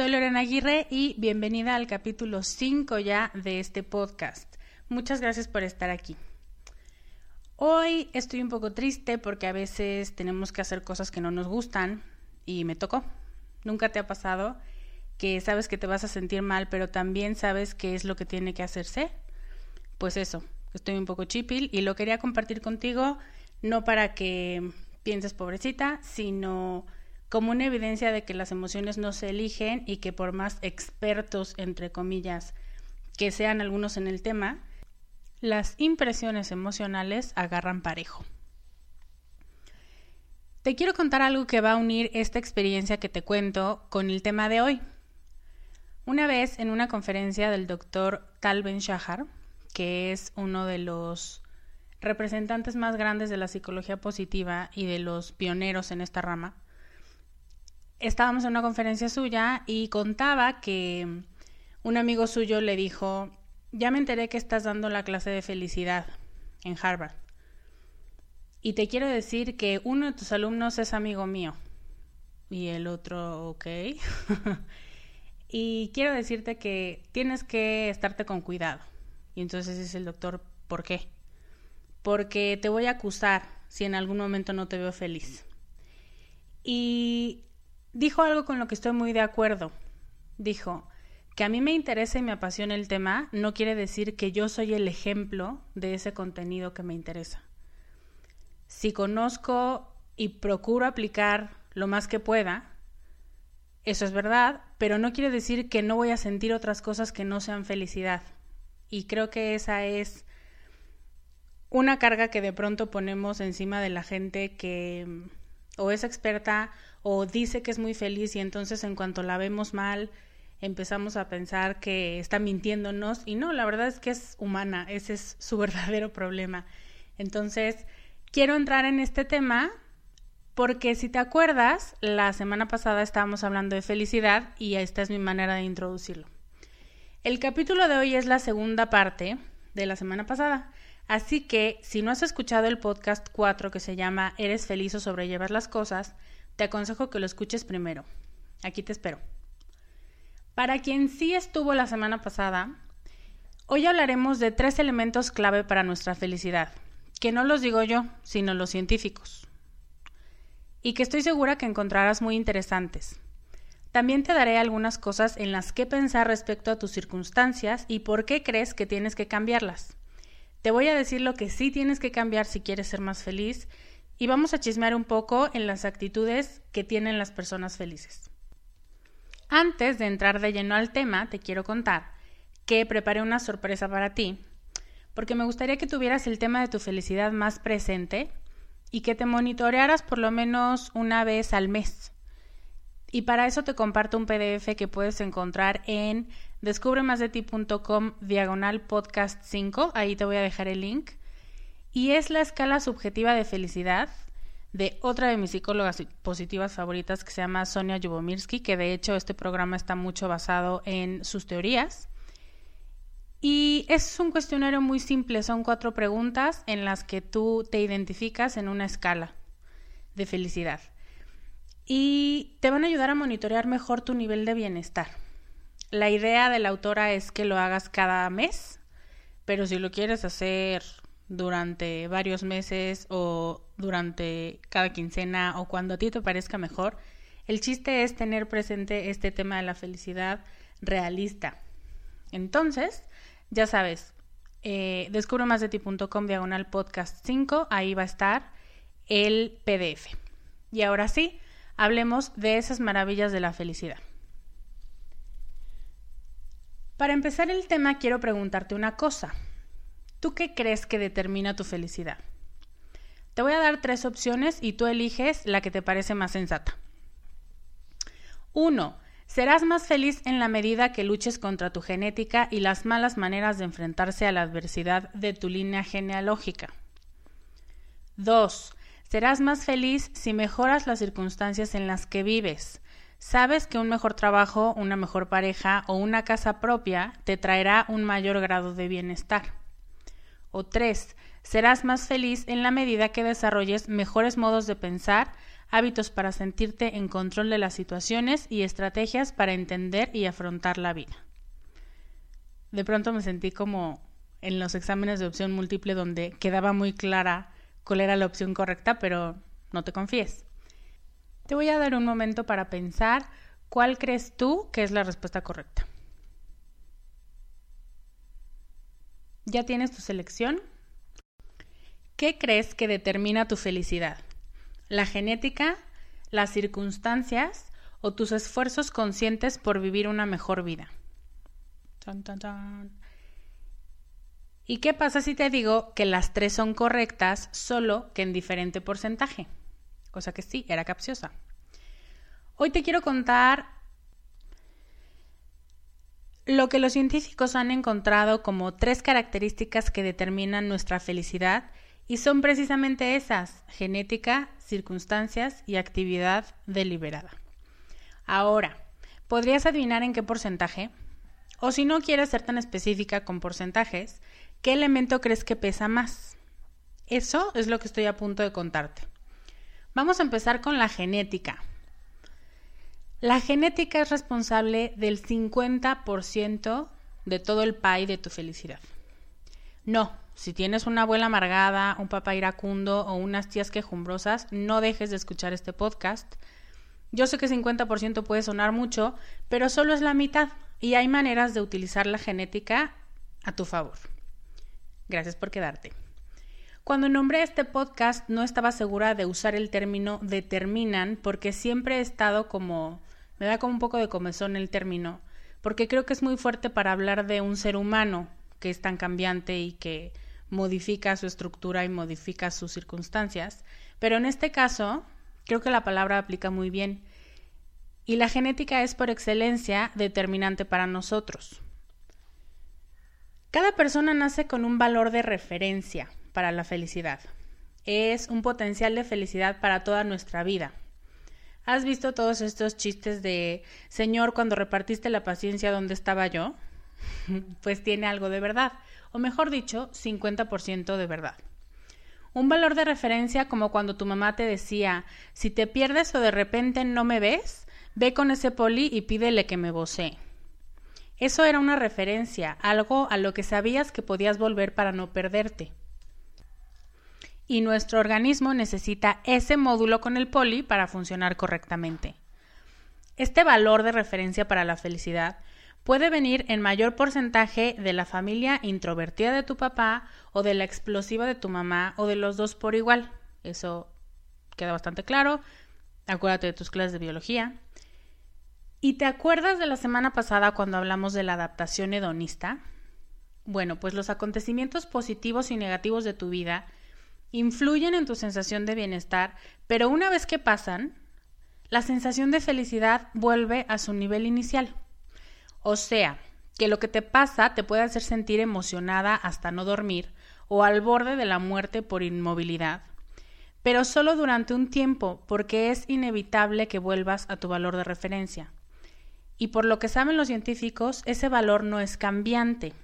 Soy Lorena Aguirre y bienvenida al capítulo 5 ya de este podcast. Muchas gracias por estar aquí. Hoy estoy un poco triste porque a veces tenemos que hacer cosas que no nos gustan y me tocó. ¿Nunca te ha pasado que sabes que te vas a sentir mal, pero también sabes qué es lo que tiene que hacerse? Pues eso, estoy un poco chipil y lo quería compartir contigo, no para que pienses pobrecita, sino como una evidencia de que las emociones no se eligen y que por más expertos, entre comillas, que sean algunos en el tema, las impresiones emocionales agarran parejo. Te quiero contar algo que va a unir esta experiencia que te cuento con el tema de hoy. Una vez en una conferencia del doctor Tal Ben Shahar, que es uno de los representantes más grandes de la psicología positiva y de los pioneros en esta rama, estábamos en una conferencia suya y contaba que un amigo suyo le dijo, ya me enteré que estás dando la clase de felicidad en Harvard. Y te quiero decir que uno de tus alumnos es amigo mío. Y el otro, ok. y quiero decirte que tienes que estarte con cuidado. Y entonces dice el doctor, ¿por qué? Porque te voy a acusar si en algún momento no te veo feliz. Y dijo algo con lo que estoy muy de acuerdo. Dijo, que a mí me interesa y me apasiona el tema no quiere decir que yo soy el ejemplo de ese contenido que me interesa. Si conozco y procuro aplicar lo más que pueda, eso es verdad, pero no quiere decir que no voy a sentir otras cosas que no sean felicidad. Y creo que esa es una carga que de pronto ponemos encima de la gente que o es experta o dice que es muy feliz y entonces en cuanto la vemos mal, empezamos a pensar que está mintiéndonos y no, la verdad es que es humana, ese es su verdadero problema. Entonces, quiero entrar en este tema porque si te acuerdas, la semana pasada estábamos hablando de felicidad y esta es mi manera de introducirlo. El capítulo de hoy es la segunda parte de la semana pasada. Así que si no has escuchado el podcast 4 que se llama Eres feliz o sobrellevas las cosas, te aconsejo que lo escuches primero. Aquí te espero. Para quien sí estuvo la semana pasada, hoy hablaremos de tres elementos clave para nuestra felicidad, que no los digo yo, sino los científicos, y que estoy segura que encontrarás muy interesantes. También te daré algunas cosas en las que pensar respecto a tus circunstancias y por qué crees que tienes que cambiarlas. Te voy a decir lo que sí tienes que cambiar si quieres ser más feliz y vamos a chismear un poco en las actitudes que tienen las personas felices. Antes de entrar de lleno al tema, te quiero contar que preparé una sorpresa para ti, porque me gustaría que tuvieras el tema de tu felicidad más presente y que te monitorearas por lo menos una vez al mes. Y para eso te comparto un PDF que puedes encontrar en descubremasdeti.com diagonal podcast 5, ahí te voy a dejar el link. Y es la escala subjetiva de felicidad de otra de mis psicólogas positivas favoritas que se llama Sonia Yubomirsky, que de hecho este programa está mucho basado en sus teorías. Y es un cuestionario muy simple, son cuatro preguntas en las que tú te identificas en una escala de felicidad. Y te van a ayudar a monitorear mejor tu nivel de bienestar. La idea de la autora es que lo hagas cada mes, pero si lo quieres hacer durante varios meses o durante cada quincena o cuando a ti te parezca mejor, el chiste es tener presente este tema de la felicidad realista. Entonces, ya sabes, eh, descubremasdeti.com diagonal podcast 5, ahí va a estar el PDF. Y ahora sí, hablemos de esas maravillas de la felicidad. Para empezar el tema, quiero preguntarte una cosa. ¿Tú qué crees que determina tu felicidad? Te voy a dar tres opciones y tú eliges la que te parece más sensata. Uno, Serás más feliz en la medida que luches contra tu genética y las malas maneras de enfrentarse a la adversidad de tu línea genealógica. 2. Serás más feliz si mejoras las circunstancias en las que vives. Sabes que un mejor trabajo, una mejor pareja o una casa propia te traerá un mayor grado de bienestar. O 3. Serás más feliz en la medida que desarrolles mejores modos de pensar, hábitos para sentirte en control de las situaciones y estrategias para entender y afrontar la vida. De pronto me sentí como en los exámenes de opción múltiple donde quedaba muy clara cuál era la opción correcta, pero no te confíes. Te voy a dar un momento para pensar cuál crees tú que es la respuesta correcta. ¿Ya tienes tu selección? ¿Qué crees que determina tu felicidad? la genética, las circunstancias o tus esfuerzos conscientes por vivir una mejor vida. ¿Y qué pasa si te digo que las tres son correctas, solo que en diferente porcentaje? Cosa que sí, era capciosa. Hoy te quiero contar lo que los científicos han encontrado como tres características que determinan nuestra felicidad y son precisamente esas, genética, circunstancias y actividad deliberada. Ahora, ¿podrías adivinar en qué porcentaje? O si no quieres ser tan específica con porcentajes, ¿qué elemento crees que pesa más? Eso es lo que estoy a punto de contarte. Vamos a empezar con la genética. La genética es responsable del 50% de todo el pie de tu felicidad. No, si tienes una abuela amargada, un papá iracundo o unas tías quejumbrosas, no dejes de escuchar este podcast. Yo sé que 50% puede sonar mucho, pero solo es la mitad y hay maneras de utilizar la genética a tu favor. Gracias por quedarte. Cuando nombré este podcast no estaba segura de usar el término determinan porque siempre he estado como... me da como un poco de comezón el término, porque creo que es muy fuerte para hablar de un ser humano que es tan cambiante y que modifica su estructura y modifica sus circunstancias, pero en este caso creo que la palabra aplica muy bien. Y la genética es por excelencia determinante para nosotros. Cada persona nace con un valor de referencia para la felicidad. Es un potencial de felicidad para toda nuestra vida. ¿Has visto todos estos chistes de, Señor, cuando repartiste la paciencia, ¿dónde estaba yo? pues tiene algo de verdad. o mejor dicho, 50% de verdad. Un valor de referencia como cuando tu mamá te decía, si te pierdes o de repente no me ves, ve con ese poli y pídele que me vocee. Eso era una referencia, algo a lo que sabías que podías volver para no perderte. Y nuestro organismo necesita ese módulo con el poli para funcionar correctamente. Este valor de referencia para la felicidad puede venir en mayor porcentaje de la familia introvertida de tu papá o de la explosiva de tu mamá o de los dos por igual. Eso queda bastante claro. Acuérdate de tus clases de biología. ¿Y te acuerdas de la semana pasada cuando hablamos de la adaptación hedonista? Bueno, pues los acontecimientos positivos y negativos de tu vida influyen en tu sensación de bienestar, pero una vez que pasan, la sensación de felicidad vuelve a su nivel inicial. O sea, que lo que te pasa te puede hacer sentir emocionada hasta no dormir o al borde de la muerte por inmovilidad, pero solo durante un tiempo porque es inevitable que vuelvas a tu valor de referencia. Y por lo que saben los científicos, ese valor no es cambiante.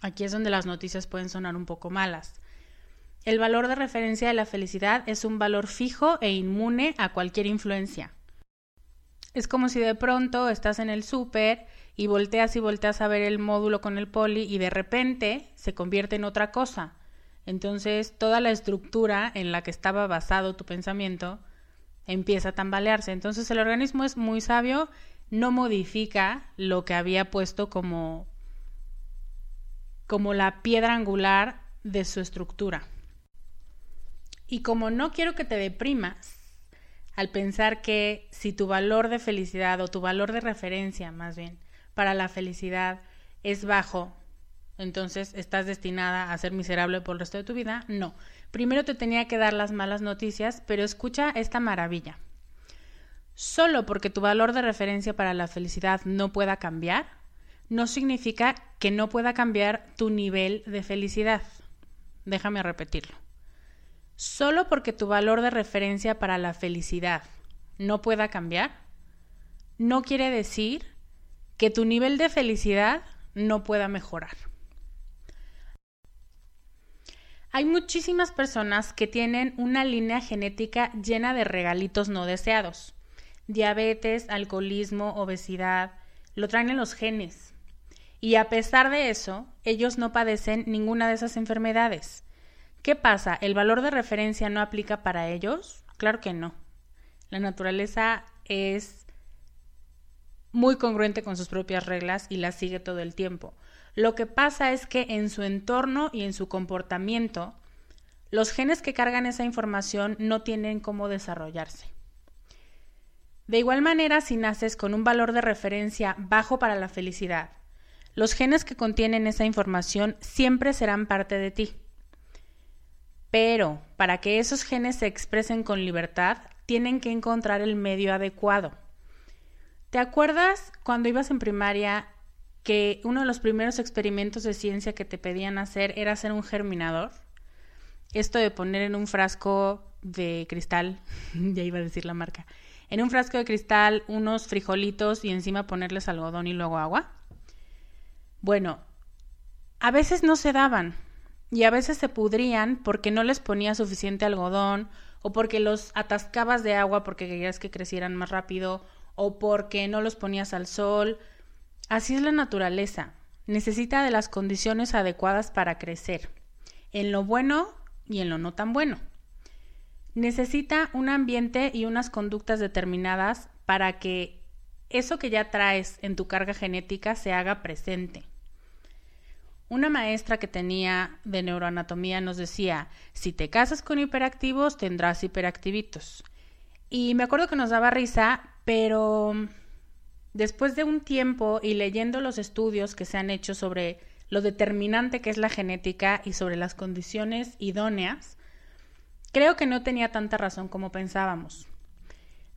Aquí es donde las noticias pueden sonar un poco malas. El valor de referencia de la felicidad es un valor fijo e inmune a cualquier influencia. Es como si de pronto estás en el súper y volteas y volteas a ver el módulo con el poli y de repente se convierte en otra cosa. Entonces toda la estructura en la que estaba basado tu pensamiento empieza a tambalearse. Entonces el organismo es muy sabio, no modifica lo que había puesto como, como la piedra angular de su estructura. Y como no quiero que te deprimas, al pensar que si tu valor de felicidad o tu valor de referencia más bien para la felicidad es bajo, entonces estás destinada a ser miserable por el resto de tu vida. No. Primero te tenía que dar las malas noticias, pero escucha esta maravilla. Solo porque tu valor de referencia para la felicidad no pueda cambiar, no significa que no pueda cambiar tu nivel de felicidad. Déjame repetirlo. Solo porque tu valor de referencia para la felicidad no pueda cambiar, no quiere decir que tu nivel de felicidad no pueda mejorar. Hay muchísimas personas que tienen una línea genética llena de regalitos no deseados. Diabetes, alcoholismo, obesidad, lo traen en los genes. Y a pesar de eso, ellos no padecen ninguna de esas enfermedades. ¿Qué pasa? ¿El valor de referencia no aplica para ellos? Claro que no. La naturaleza es muy congruente con sus propias reglas y las sigue todo el tiempo. Lo que pasa es que en su entorno y en su comportamiento, los genes que cargan esa información no tienen cómo desarrollarse. De igual manera, si naces con un valor de referencia bajo para la felicidad, los genes que contienen esa información siempre serán parte de ti. Pero para que esos genes se expresen con libertad, tienen que encontrar el medio adecuado. ¿Te acuerdas cuando ibas en primaria que uno de los primeros experimentos de ciencia que te pedían hacer era hacer un germinador? Esto de poner en un frasco de cristal, ya iba a decir la marca, en un frasco de cristal unos frijolitos y encima ponerles algodón y luego agua. Bueno, a veces no se daban, y a veces se pudrían porque no les ponía suficiente algodón o porque los atascabas de agua porque querías que crecieran más rápido o porque no los ponías al sol. Así es la naturaleza. Necesita de las condiciones adecuadas para crecer, en lo bueno y en lo no tan bueno. Necesita un ambiente y unas conductas determinadas para que eso que ya traes en tu carga genética se haga presente. Una maestra que tenía de neuroanatomía nos decía, si te casas con hiperactivos, tendrás hiperactivitos. Y me acuerdo que nos daba risa, pero después de un tiempo y leyendo los estudios que se han hecho sobre lo determinante que es la genética y sobre las condiciones idóneas, creo que no tenía tanta razón como pensábamos.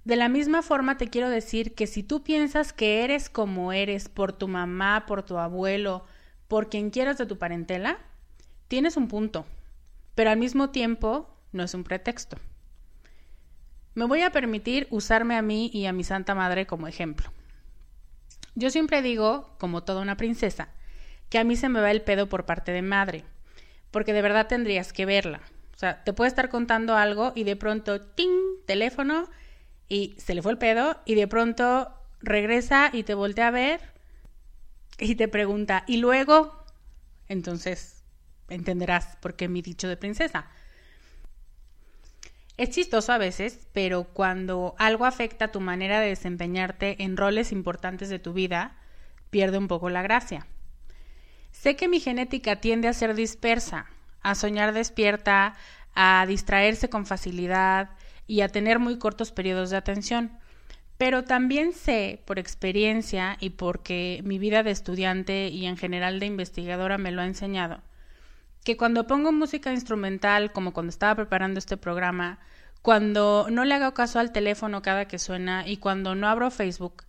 De la misma forma te quiero decir que si tú piensas que eres como eres por tu mamá, por tu abuelo, por quien quieras de tu parentela, tienes un punto, pero al mismo tiempo no es un pretexto. Me voy a permitir usarme a mí y a mi Santa Madre como ejemplo. Yo siempre digo, como toda una princesa, que a mí se me va el pedo por parte de madre, porque de verdad tendrías que verla. O sea, te puede estar contando algo y de pronto, ¡ting! teléfono y se le fue el pedo y de pronto regresa y te voltea a ver y te pregunta, ¿y luego? Entonces entenderás por qué mi dicho de princesa. Es chistoso a veces, pero cuando algo afecta tu manera de desempeñarte en roles importantes de tu vida, pierde un poco la gracia. Sé que mi genética tiende a ser dispersa, a soñar despierta, a distraerse con facilidad y a tener muy cortos periodos de atención. Pero también sé, por experiencia y porque mi vida de estudiante y en general de investigadora me lo ha enseñado, que cuando pongo música instrumental, como cuando estaba preparando este programa, cuando no le hago caso al teléfono cada que suena y cuando no abro Facebook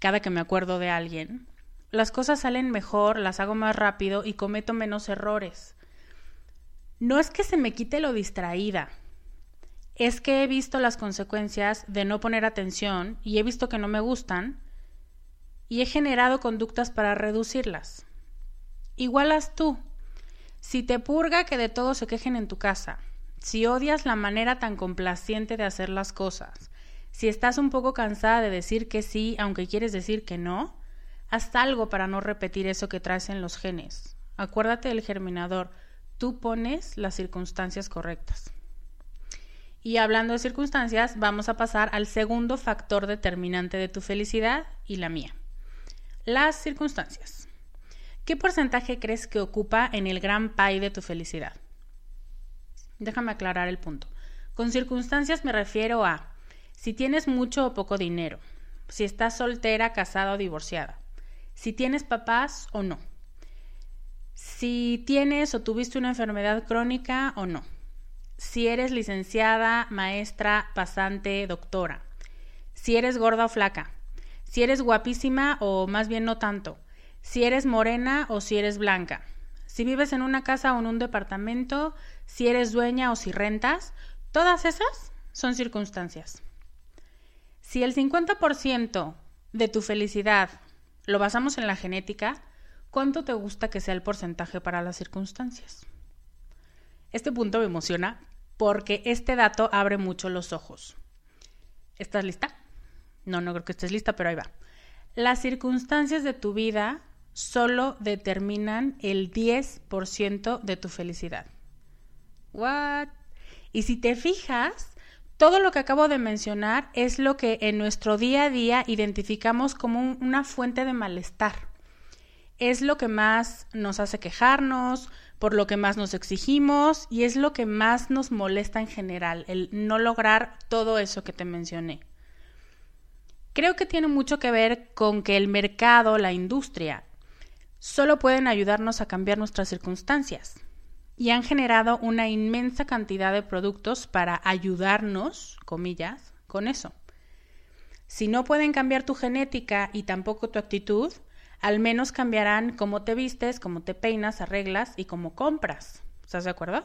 cada que me acuerdo de alguien, las cosas salen mejor, las hago más rápido y cometo menos errores. No es que se me quite lo distraída, es que he visto las consecuencias de no poner atención y he visto que no me gustan y he generado conductas para reducirlas. Igualas tú. Si te purga que de todo se quejen en tu casa, si odias la manera tan complaciente de hacer las cosas, si estás un poco cansada de decir que sí aunque quieres decir que no, haz algo para no repetir eso que traes en los genes. Acuérdate del germinador, tú pones las circunstancias correctas. Y hablando de circunstancias, vamos a pasar al segundo factor determinante de tu felicidad y la mía. Las circunstancias. ¿Qué porcentaje crees que ocupa en el gran pie de tu felicidad? Déjame aclarar el punto. Con circunstancias me refiero a si tienes mucho o poco dinero, si estás soltera, casada o divorciada, si tienes papás o no, si tienes o tuviste una enfermedad crónica o no, si eres licenciada, maestra, pasante, doctora, si eres gorda o flaca, si eres guapísima o más bien no tanto, si eres morena o si eres blanca, si vives en una casa o en un departamento, si eres dueña o si rentas, todas esas son circunstancias. Si el 50% de tu felicidad lo basamos en la genética, ¿cuánto te gusta que sea el porcentaje para las circunstancias? Este punto me emociona porque este dato abre mucho los ojos. ¿Estás lista? No, no creo que estés lista, pero ahí va. Las circunstancias de tu vida solo determinan el 10% de tu felicidad. ¿What? Y si te fijas, todo lo que acabo de mencionar es lo que en nuestro día a día identificamos como una fuente de malestar. Es lo que más nos hace quejarnos, por lo que más nos exigimos y es lo que más nos molesta en general, el no lograr todo eso que te mencioné. Creo que tiene mucho que ver con que el mercado, la industria, solo pueden ayudarnos a cambiar nuestras circunstancias y han generado una inmensa cantidad de productos para ayudarnos, comillas, con eso. Si no pueden cambiar tu genética y tampoco tu actitud, al menos cambiarán cómo te vistes, cómo te peinas, arreglas y cómo compras. ¿Estás de acuerdo?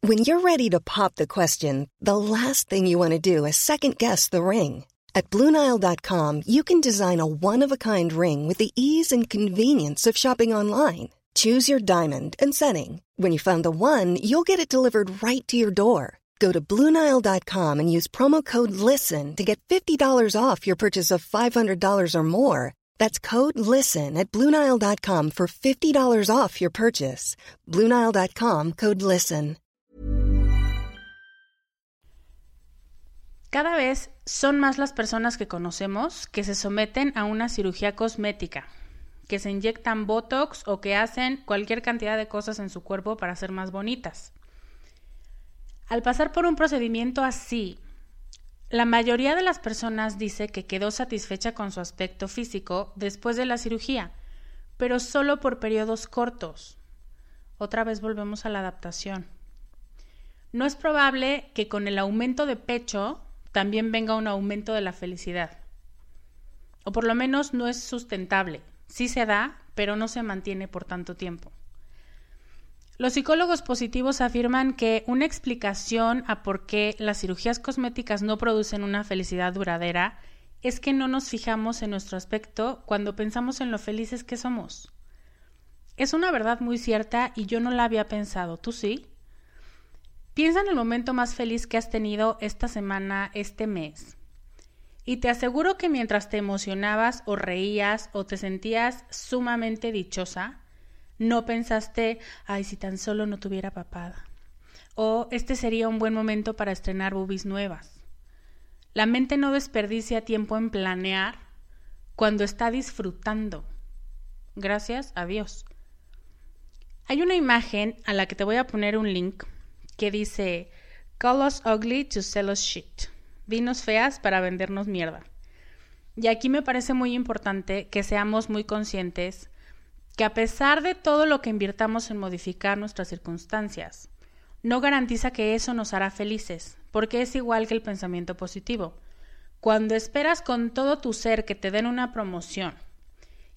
When you're ready to pop the question, the last thing you want to do is second guess the ring. At BlueNile.com, you can design a one-of-a-kind ring with the ease and convenience of shopping online. Choose your diamond and setting. When you find the one, you'll get it delivered right to your door. Go to Bluenile.com and use promo code LISTEN to get $50 off your purchase of $500 or more. That's code LISTEN at Bluenile.com for $50 off your purchase. Bluenile.com code LISTEN. Cada vez son más las personas que conocemos que se someten a una cirugía cosmética, que se inyectan Botox o que hacen cualquier cantidad de cosas en su cuerpo para ser más bonitas. Al pasar por un procedimiento así, la mayoría de las personas dice que quedó satisfecha con su aspecto físico después de la cirugía, pero solo por periodos cortos. Otra vez volvemos a la adaptación. No es probable que con el aumento de pecho también venga un aumento de la felicidad. O por lo menos no es sustentable. Sí se da, pero no se mantiene por tanto tiempo. Los psicólogos positivos afirman que una explicación a por qué las cirugías cosméticas no producen una felicidad duradera es que no nos fijamos en nuestro aspecto cuando pensamos en lo felices que somos. Es una verdad muy cierta y yo no la había pensado. ¿Tú sí? Piensa en el momento más feliz que has tenido esta semana, este mes. Y te aseguro que mientras te emocionabas o reías o te sentías sumamente dichosa, no pensaste, ay, si tan solo no tuviera papada. O este sería un buen momento para estrenar boobies nuevas. La mente no desperdicia tiempo en planear cuando está disfrutando. Gracias a Dios. Hay una imagen a la que te voy a poner un link que dice Call us ugly to sell us shit. Vinos feas para vendernos mierda. Y aquí me parece muy importante que seamos muy conscientes que a pesar de todo lo que invirtamos en modificar nuestras circunstancias, no garantiza que eso nos hará felices, porque es igual que el pensamiento positivo. Cuando esperas con todo tu ser que te den una promoción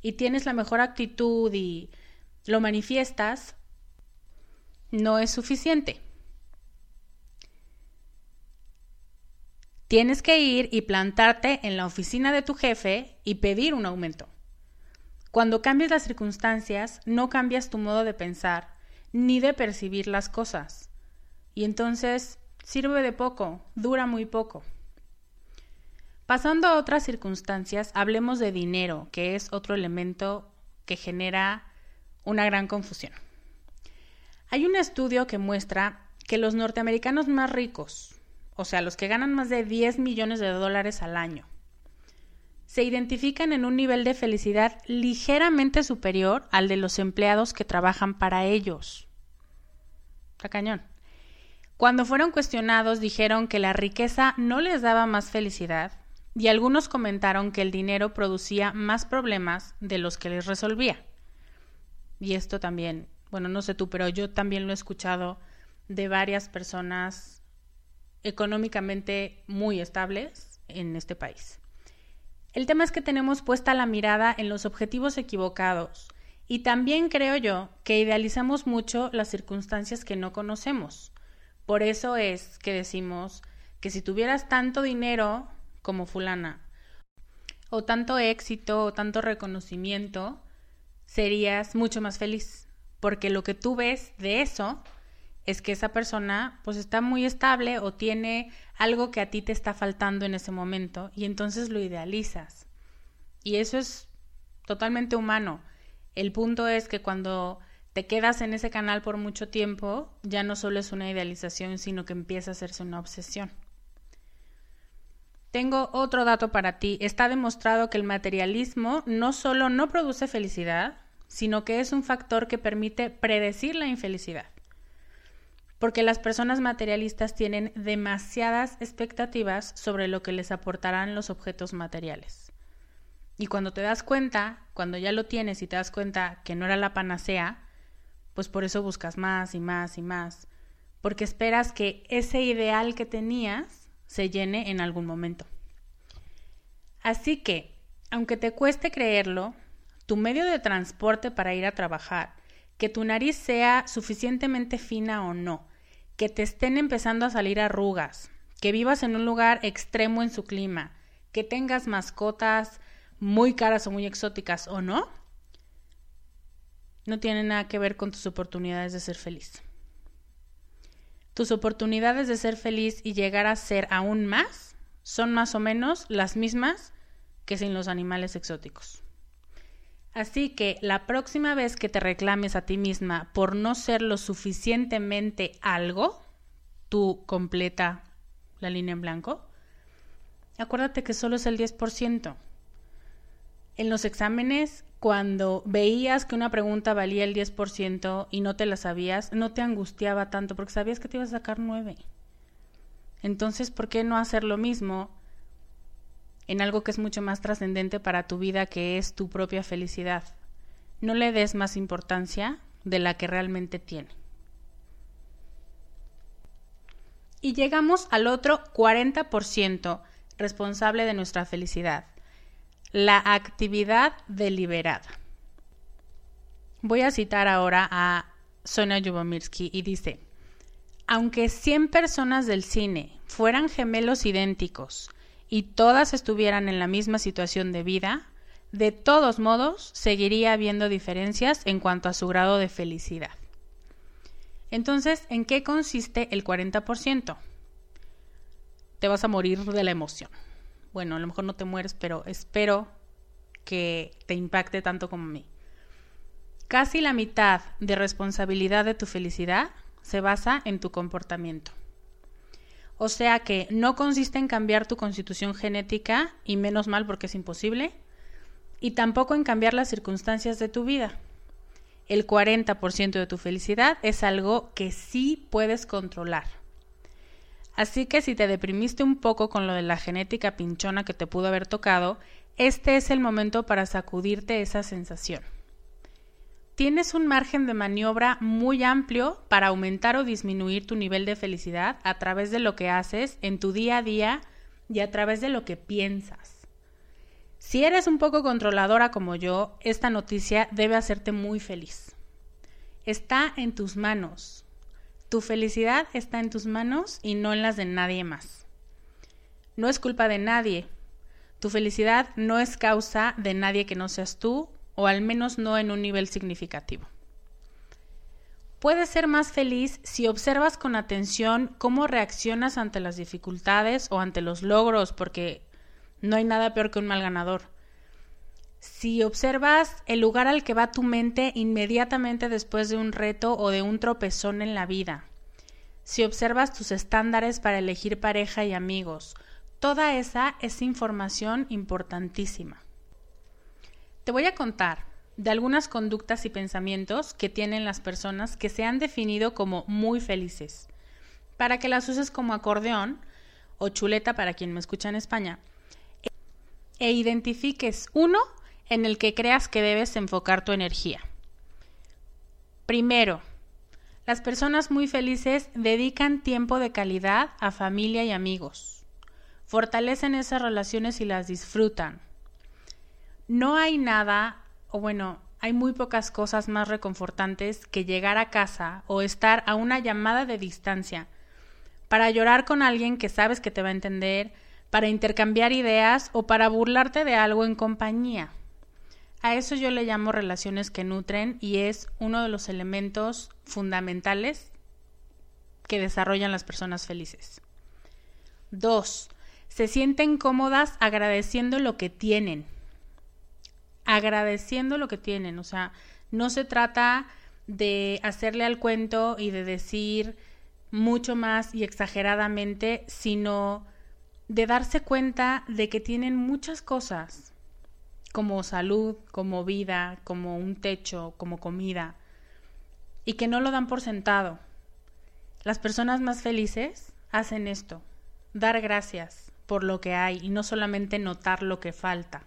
y tienes la mejor actitud y lo manifiestas, no es suficiente. Tienes que ir y plantarte en la oficina de tu jefe y pedir un aumento. Cuando cambias las circunstancias, no cambias tu modo de pensar ni de percibir las cosas. Y entonces sirve de poco, dura muy poco. Pasando a otras circunstancias, hablemos de dinero, que es otro elemento que genera una gran confusión. Hay un estudio que muestra que los norteamericanos más ricos, o sea, los que ganan más de 10 millones de dólares al año, se identifican en un nivel de felicidad ligeramente superior al de los empleados que trabajan para ellos. Está cañón. Cuando fueron cuestionados dijeron que la riqueza no les daba más felicidad y algunos comentaron que el dinero producía más problemas de los que les resolvía y esto también, bueno, no sé tú, pero yo también lo he escuchado de varias personas económicamente muy estables en este país. El tema es que tenemos puesta la mirada en los objetivos equivocados y también creo yo que idealizamos mucho las circunstancias que no conocemos. Por eso es que decimos que si tuvieras tanto dinero como fulana, o tanto éxito, o tanto reconocimiento, serías mucho más feliz, porque lo que tú ves de eso es que esa persona pues está muy estable o tiene algo que a ti te está faltando en ese momento y entonces lo idealizas. Y eso es totalmente humano. El punto es que cuando te quedas en ese canal por mucho tiempo, ya no solo es una idealización, sino que empieza a hacerse una obsesión. Tengo otro dato para ti. Está demostrado que el materialismo no solo no produce felicidad, sino que es un factor que permite predecir la infelicidad. Porque las personas materialistas tienen demasiadas expectativas sobre lo que les aportarán los objetos materiales. Y cuando te das cuenta, cuando ya lo tienes y te das cuenta que no era la panacea, pues por eso buscas más y más y más, porque esperas que ese ideal que tenías se llene en algún momento. Así que, aunque te cueste creerlo, tu medio de transporte para ir a trabajar, que tu nariz sea suficientemente fina o no, que te estén empezando a salir arrugas, que vivas en un lugar extremo en su clima, que tengas mascotas muy caras o muy exóticas o no, no tiene nada que ver con tus oportunidades de ser feliz tus oportunidades de ser feliz y llegar a ser aún más son más o menos las mismas que sin los animales exóticos. Así que la próxima vez que te reclames a ti misma por no ser lo suficientemente algo, tú completa la línea en blanco, acuérdate que solo es el 10%. En los exámenes cuando veías que una pregunta valía el 10% y no te la sabías, no te angustiaba tanto porque sabías que te ibas a sacar 9. Entonces, ¿por qué no hacer lo mismo en algo que es mucho más trascendente para tu vida, que es tu propia felicidad? No le des más importancia de la que realmente tiene. Y llegamos al otro 40% responsable de nuestra felicidad, la actividad deliberada. Voy a citar ahora a Sonia Yubomirsky y dice, aunque 100 personas del cine fueran gemelos idénticos y todas estuvieran en la misma situación de vida, de todos modos seguiría habiendo diferencias en cuanto a su grado de felicidad. Entonces, ¿en qué consiste el 40%? Te vas a morir de la emoción. Bueno, a lo mejor no te mueres, pero espero que te impacte tanto como a mí. Casi la mitad de responsabilidad de tu felicidad se basa en tu comportamiento. O sea que no consiste en cambiar tu constitución genética, y menos mal porque es imposible, y tampoco en cambiar las circunstancias de tu vida. El 40% de tu felicidad es algo que sí puedes controlar. Así que si te deprimiste un poco con lo de la genética pinchona que te pudo haber tocado, este es el momento para sacudirte esa sensación. Tienes un margen de maniobra muy amplio para aumentar o disminuir tu nivel de felicidad a través de lo que haces en tu día a día y a través de lo que piensas. Si eres un poco controladora como yo, esta noticia debe hacerte muy feliz. Está en tus manos. Tu felicidad está en tus manos y no en las de nadie más. No es culpa de nadie. Tu felicidad no es causa de nadie que no seas tú o al menos no en un nivel significativo. Puedes ser más feliz si observas con atención cómo reaccionas ante las dificultades o ante los logros, porque no hay nada peor que un mal ganador. Si observas el lugar al que va tu mente inmediatamente después de un reto o de un tropezón en la vida. Si observas tus estándares para elegir pareja y amigos. Toda esa es información importantísima. Te voy a contar de algunas conductas y pensamientos que tienen las personas que se han definido como muy felices, para que las uses como acordeón o chuleta para quien me escucha en España, e identifiques uno en el que creas que debes enfocar tu energía. Primero, las personas muy felices dedican tiempo de calidad a familia y amigos. Fortalecen esas relaciones y las disfrutan no hay nada, o bueno, hay muy pocas cosas más reconfortantes que llegar a casa o estar a una llamada de distancia para llorar con alguien que sabes que te va a entender, para intercambiar ideas o para burlarte de algo en compañía. A eso yo le llamo relaciones que nutren y es uno de los elementos fundamentales que desarrollan las personas felices. Dos, se sienten cómodas agradeciendo lo que tienen agradeciendo lo que tienen. O sea, no se trata de hacerle al cuento y de decir mucho más y exageradamente, sino de darse cuenta de que tienen muchas cosas, como salud, como vida, como un techo, como comida, y que no lo dan por sentado. Las personas más felices hacen esto, dar gracias por lo que hay y no solamente notar lo que falta.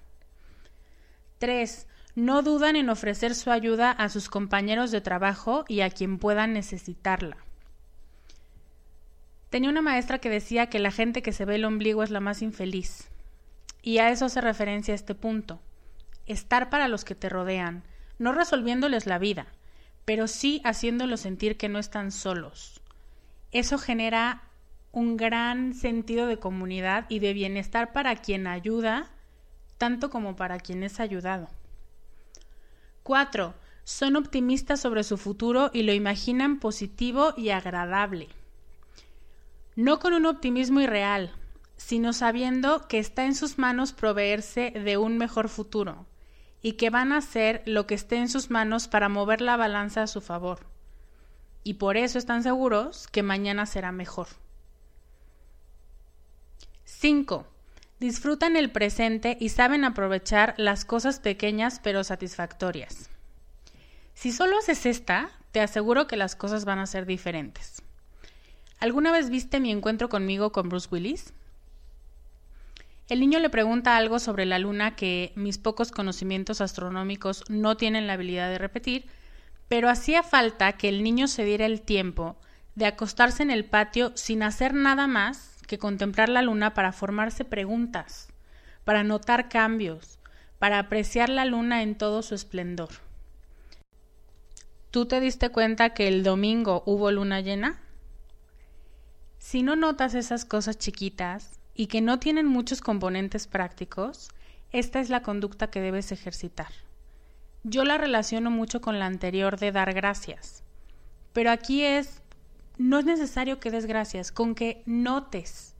3. No dudan en ofrecer su ayuda a sus compañeros de trabajo y a quien puedan necesitarla. Tenía una maestra que decía que la gente que se ve el ombligo es la más infeliz. Y a eso se referencia este punto. Estar para los que te rodean, no resolviéndoles la vida, pero sí haciéndolos sentir que no están solos. Eso genera un gran sentido de comunidad y de bienestar para quien ayuda tanto como para quien es ayudado. 4. Son optimistas sobre su futuro y lo imaginan positivo y agradable. No con un optimismo irreal, sino sabiendo que está en sus manos proveerse de un mejor futuro y que van a hacer lo que esté en sus manos para mover la balanza a su favor. Y por eso están seguros que mañana será mejor. 5 disfrutan el presente y saben aprovechar las cosas pequeñas pero satisfactorias. Si solo haces esta, te aseguro que las cosas van a ser diferentes. ¿Alguna vez viste mi encuentro conmigo con Bruce Willis? El niño le pregunta algo sobre la luna que mis pocos conocimientos astronómicos no tienen la habilidad de repetir, pero hacía falta que el niño se diera el tiempo de acostarse en el patio sin hacer nada más que contemplar la luna para formarse preguntas, para notar cambios, para apreciar la luna en todo su esplendor. ¿Tú te diste cuenta que el domingo hubo luna llena? Si no notas esas cosas chiquitas, y que no tienen muchos componentes prácticos, esta es la conducta que debes ejercitar. Yo la relaciono mucho con la anterior de dar gracias, pero aquí es, no es necesario que des gracias, con que notes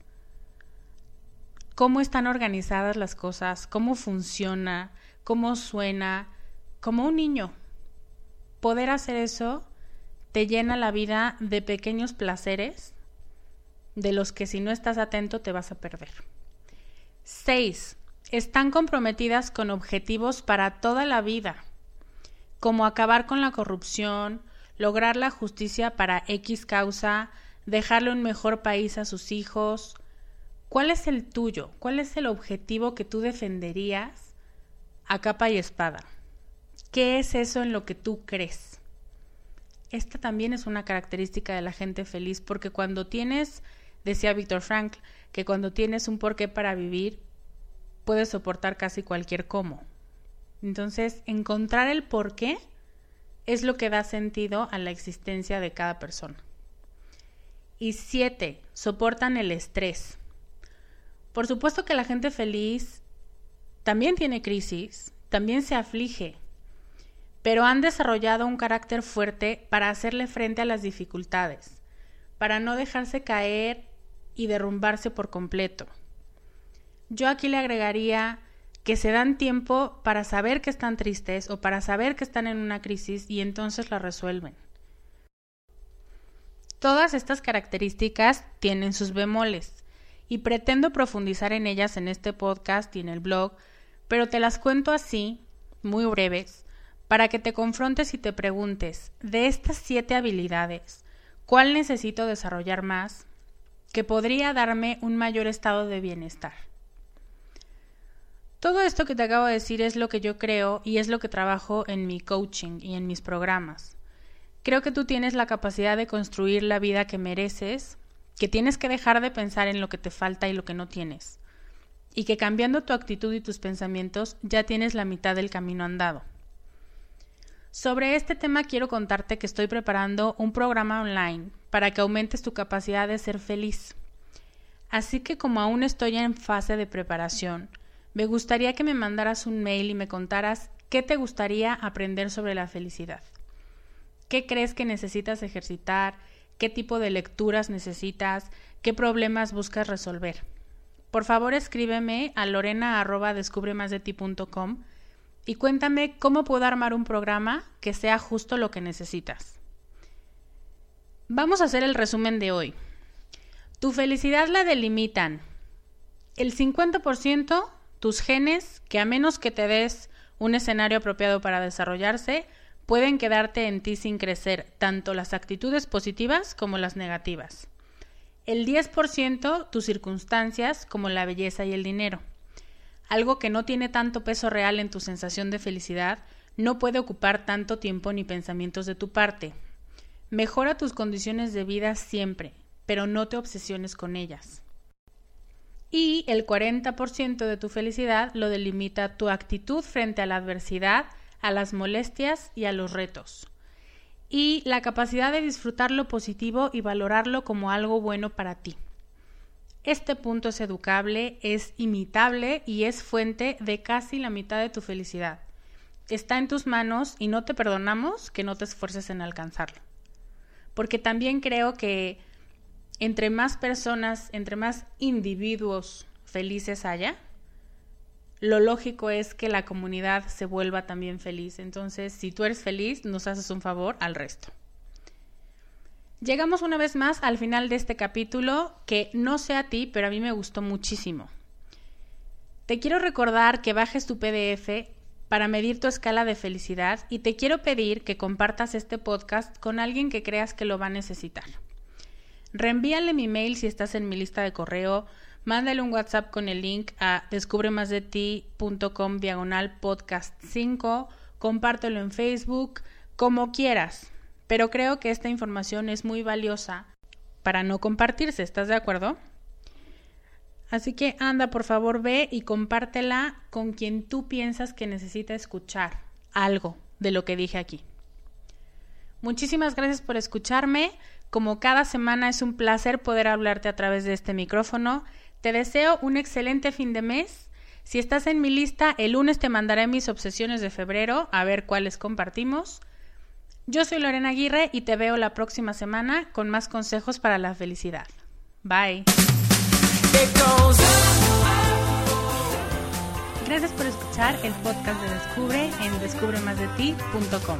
cómo están organizadas las cosas, cómo funciona, cómo suena, como un niño. Poder hacer eso te llena la vida de pequeños placeres de los que si no estás atento te vas a perder. 6. Están comprometidas con objetivos para toda la vida, como acabar con la corrupción, lograr la justicia para X causa, dejarle un mejor país a sus hijos. ¿Cuál es el tuyo? ¿Cuál es el objetivo que tú defenderías a capa y espada? ¿Qué es eso en lo que tú crees? Esta también es una característica de la gente feliz porque cuando tienes Decía Víctor Frankl que cuando tienes un porqué para vivir, puedes soportar casi cualquier cómo. Entonces, encontrar el porqué es lo que da sentido a la existencia de cada persona. Y siete, soportan el estrés. Por supuesto que la gente feliz también tiene crisis, también se aflige, pero han desarrollado un carácter fuerte para hacerle frente a las dificultades, para no dejarse caer y derrumbarse por completo. Yo aquí le agregaría que se dan tiempo para saber que están tristes o para saber que están en una crisis y entonces la resuelven. Todas estas características tienen sus bemoles y pretendo profundizar en ellas en este podcast y en el blog, pero te las cuento así, muy breves, para que te confrontes y te preguntes, de estas siete habilidades, ¿cuál necesito desarrollar más? que podría darme un mayor estado de bienestar. Todo esto que te acabo de decir es lo que yo creo y es lo que trabajo en mi coaching y en mis programas. Creo que tú tienes la capacidad de construir la vida que mereces, que tienes que dejar de pensar en lo que te falta y lo que no tienes, y que cambiando tu actitud y tus pensamientos ya tienes la mitad del camino andado. Sobre este tema quiero contarte que estoy preparando un programa online para que aumentes tu capacidad de ser feliz. Así que como aún estoy en fase de preparación, me gustaría que me mandaras un mail y me contaras qué te gustaría aprender sobre la felicidad. ¿Qué crees que necesitas ejercitar? ¿Qué tipo de lecturas necesitas? ¿Qué problemas buscas resolver? Por favor escríbeme a lorena.descubremasdeti.com y cuéntame cómo puedo armar un programa que sea justo lo que necesitas. Vamos a hacer el resumen de hoy. Tu felicidad la delimitan el 50% tus genes, que a menos que te des un escenario apropiado para desarrollarse, pueden quedarte en ti sin crecer tanto las actitudes positivas como las negativas. El 10% tus circunstancias como la belleza y el dinero algo que no tiene tanto peso real en tu sensación de felicidad, no puede ocupar tanto tiempo ni pensamientos de tu parte. Mejora tus condiciones de vida siempre, pero no te obsesiones con ellas. Y el 40% de tu felicidad lo delimita tu actitud frente a la adversidad, a las molestias y a los retos. Y la capacidad de disfrutar lo positivo y valorarlo como algo bueno para ti. Este punto es educable, es imitable y es fuente de casi la mitad de tu felicidad. Está en tus manos y no te perdonamos que no te esfuerces en alcanzarlo. Porque también creo que entre más personas, entre más individuos felices haya, lo lógico es que la comunidad se vuelva también feliz. Entonces, si tú eres feliz, nos haces un favor al resto. Llegamos una vez más al final de este capítulo que no sé a ti, pero a mí me gustó muchísimo. Te quiero recordar que bajes tu PDF para medir tu escala de felicidad y te quiero pedir que compartas este podcast con alguien que creas que lo va a necesitar. Reenvíale mi mail si estás en mi lista de correo, mándale un WhatsApp con el link a descubremasdeti.com diagonal podcast 5, compártelo en Facebook, como quieras pero creo que esta información es muy valiosa para no compartirse, ¿estás de acuerdo? Así que anda, por favor, ve y compártela con quien tú piensas que necesita escuchar algo de lo que dije aquí. Muchísimas gracias por escucharme. Como cada semana es un placer poder hablarte a través de este micrófono. Te deseo un excelente fin de mes. Si estás en mi lista, el lunes te mandaré mis obsesiones de febrero, a ver cuáles compartimos. Yo soy Lorena Aguirre y te veo la próxima semana con más consejos para la felicidad. Bye. Gracias por escuchar el podcast de Descubre en descubremasdeti.com.